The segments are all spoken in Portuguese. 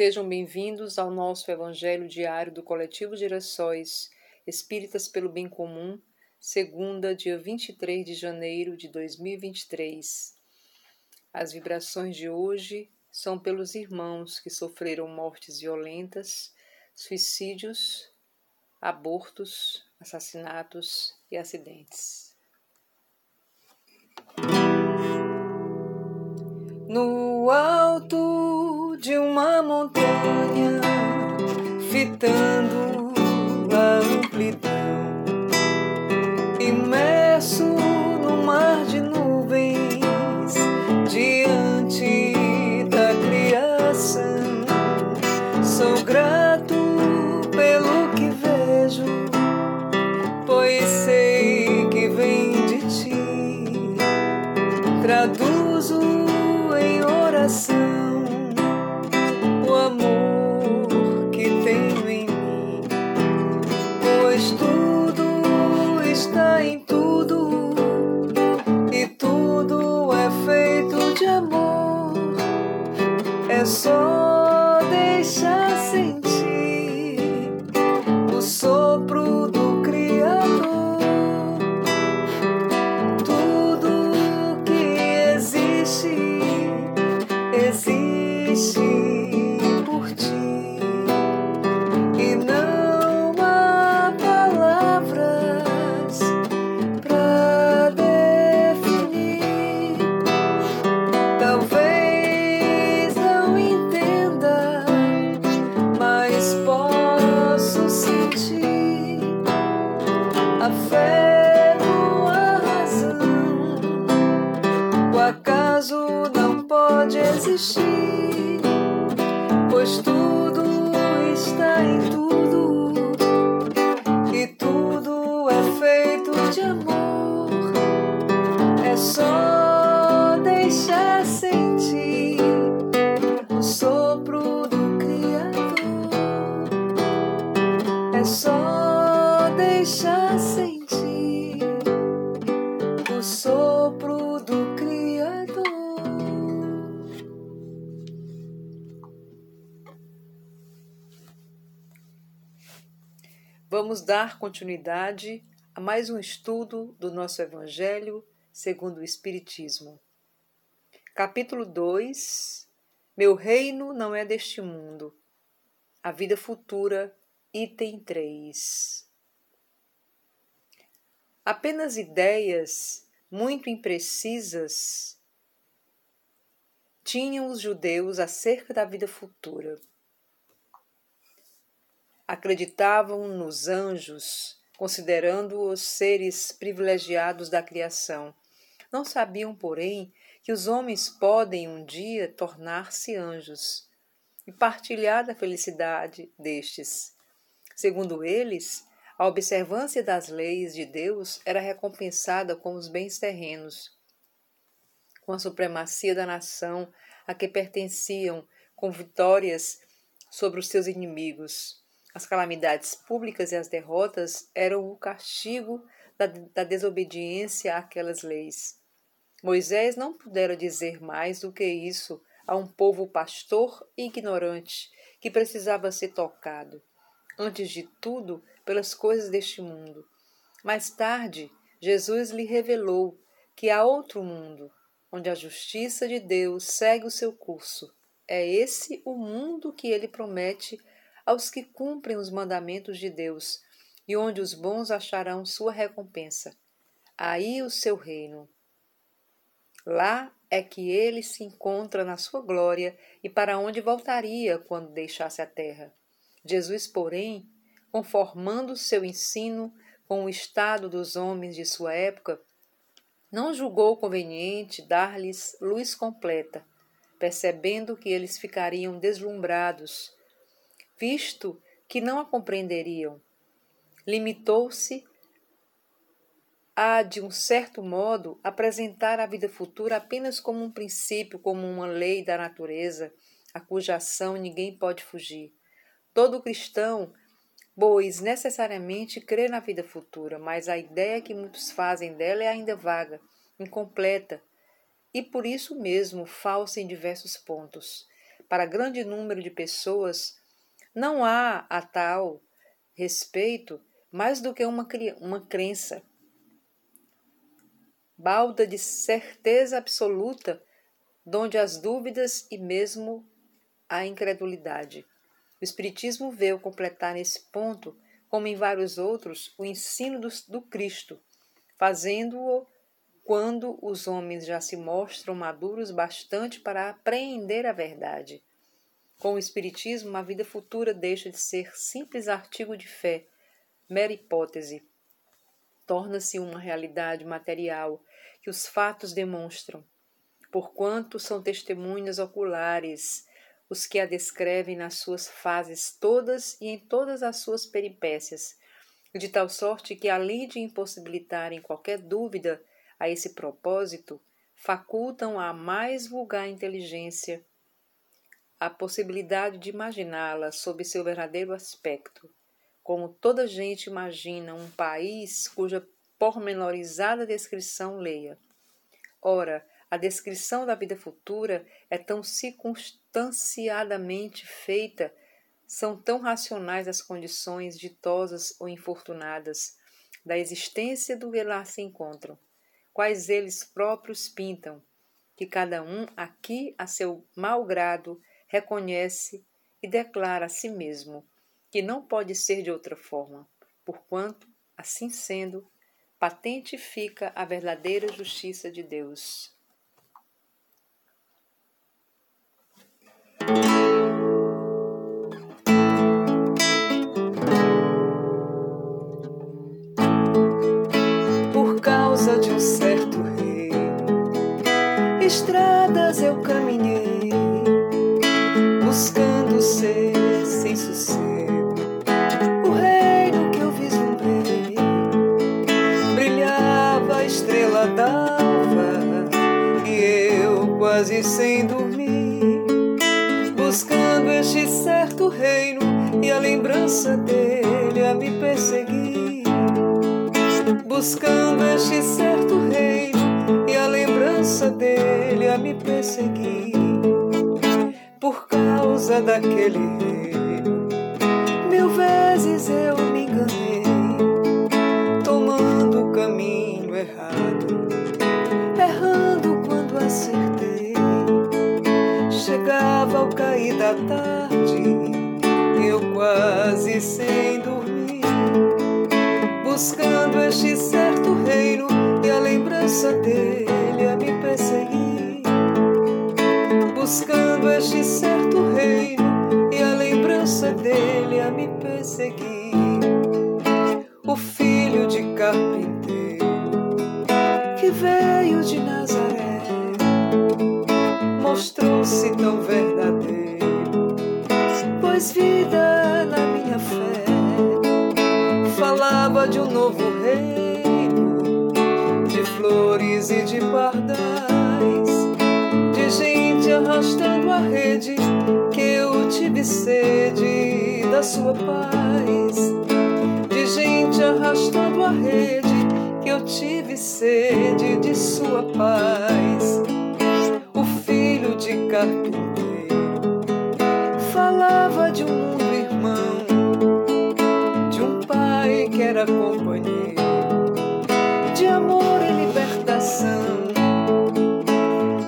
Sejam bem-vindos ao nosso Evangelho Diário do Coletivo Gerações Espíritas pelo Bem Comum, segunda, dia 23 de janeiro de 2023. As vibrações de hoje são pelos irmãos que sofreram mortes violentas, suicídios, abortos, assassinatos e acidentes. No alto de uma montanha, fitando a amplidão, imerso está em tudo Vamos dar continuidade a mais um estudo do nosso Evangelho segundo o Espiritismo. Capítulo 2 Meu reino não é deste mundo. A vida futura, item 3. Apenas ideias muito imprecisas tinham os judeus acerca da vida futura. Acreditavam nos anjos, considerando-os seres privilegiados da criação. Não sabiam, porém, que os homens podem um dia tornar-se anjos e partilhar da felicidade destes. Segundo eles, a observância das leis de Deus era recompensada com os bens terrenos, com a supremacia da nação a que pertenciam, com vitórias sobre os seus inimigos. As calamidades públicas e as derrotas eram o castigo da, da desobediência àquelas leis. Moisés não pudera dizer mais do que isso a um povo pastor e ignorante que precisava ser tocado, antes de tudo, pelas coisas deste mundo. Mais tarde, Jesus lhe revelou que há outro mundo, onde a justiça de Deus segue o seu curso. É esse o mundo que ele promete aos que cumprem os mandamentos de Deus e onde os bons acharão sua recompensa. Aí o seu reino. Lá é que ele se encontra na sua glória e para onde voltaria quando deixasse a terra. Jesus, porém, conformando seu ensino com o estado dos homens de sua época, não julgou conveniente dar-lhes luz completa, percebendo que eles ficariam deslumbrados, visto que não a compreenderiam. Limitou-se a, de um certo modo, apresentar a vida futura apenas como um princípio, como uma lei da natureza, a cuja ação ninguém pode fugir. Todo cristão, pois necessariamente crê na vida futura, mas a ideia que muitos fazem dela é ainda vaga, incompleta e por isso mesmo falsa em diversos pontos. para grande número de pessoas, não há a tal respeito mais do que uma, uma crença. Balda de certeza absoluta, donde as dúvidas e mesmo a incredulidade. O Espiritismo veio completar nesse ponto, como em vários outros, o ensino do, do Cristo, fazendo-o quando os homens já se mostram maduros bastante para apreender a verdade. Com o Espiritismo, a vida futura deixa de ser simples artigo de fé, mera hipótese. Torna-se uma realidade material que os fatos demonstram, porquanto são testemunhas oculares os que a descrevem nas suas fases todas e em todas as suas peripécias, de tal sorte que, além de impossibilitarem qualquer dúvida a esse propósito, facultam à mais vulgar inteligência a possibilidade de imaginá-la sob seu verdadeiro aspecto, como toda gente imagina um país cuja pormenorizada descrição leia. Ora, a descrição da vida futura é tão circunstanciadamente feita, são tão racionais as condições ditosas ou infortunadas da existência do que lá se encontram, quais eles próprios pintam, que cada um aqui a seu mau grado reconhece e declara a si mesmo que não pode ser de outra forma, porquanto, assim sendo, patente fica a verdadeira justiça de Deus. Por causa de um certo reino e a lembrança dele a me perseguir buscando este certo reino e a lembrança dele a me perseguir. Por causa daquele reino, mil vezes eu me perseguir. O filho de carpinteiro que veio de Nazaré mostrou-se tão verdadeiro, pois vida na minha fé falava de um novo reino, de flores e de pardais, de gente arrastando a rede, que eu tive sede da sua paz, de gente arrastando a rede, que eu tive sede de sua paz. O filho de carpinteiro falava de um mundo irmão que era companheiro de amor e libertação.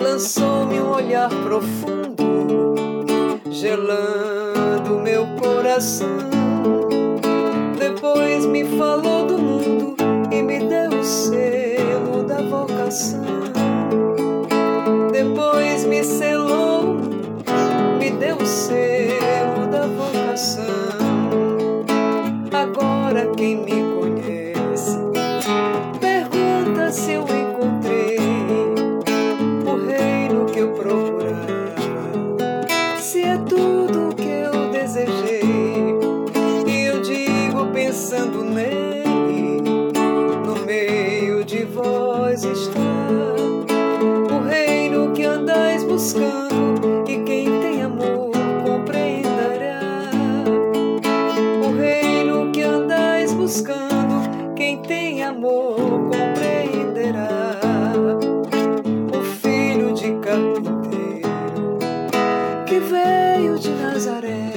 Lançou-me um olhar profundo, gelando meu coração. Depois me falou do mundo e me deu o selo da vocação. Depois me selou, me deu o selo da vocação agora quem me De Nazaré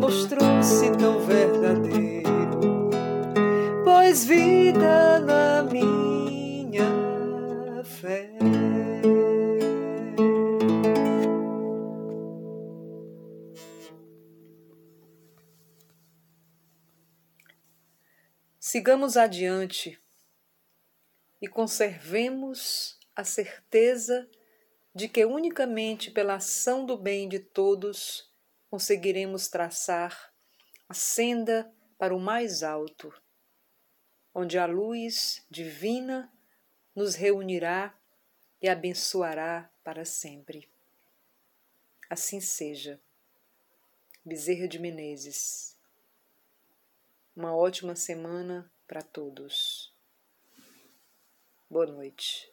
mostrou-se tão verdadeiro, pois vida na minha fé. Sigamos adiante e conservemos a certeza de de que unicamente pela ação do bem de todos conseguiremos traçar a senda para o mais alto, onde a luz divina nos reunirá e abençoará para sempre. Assim seja. Bezerra de Menezes. Uma ótima semana para todos. Boa noite.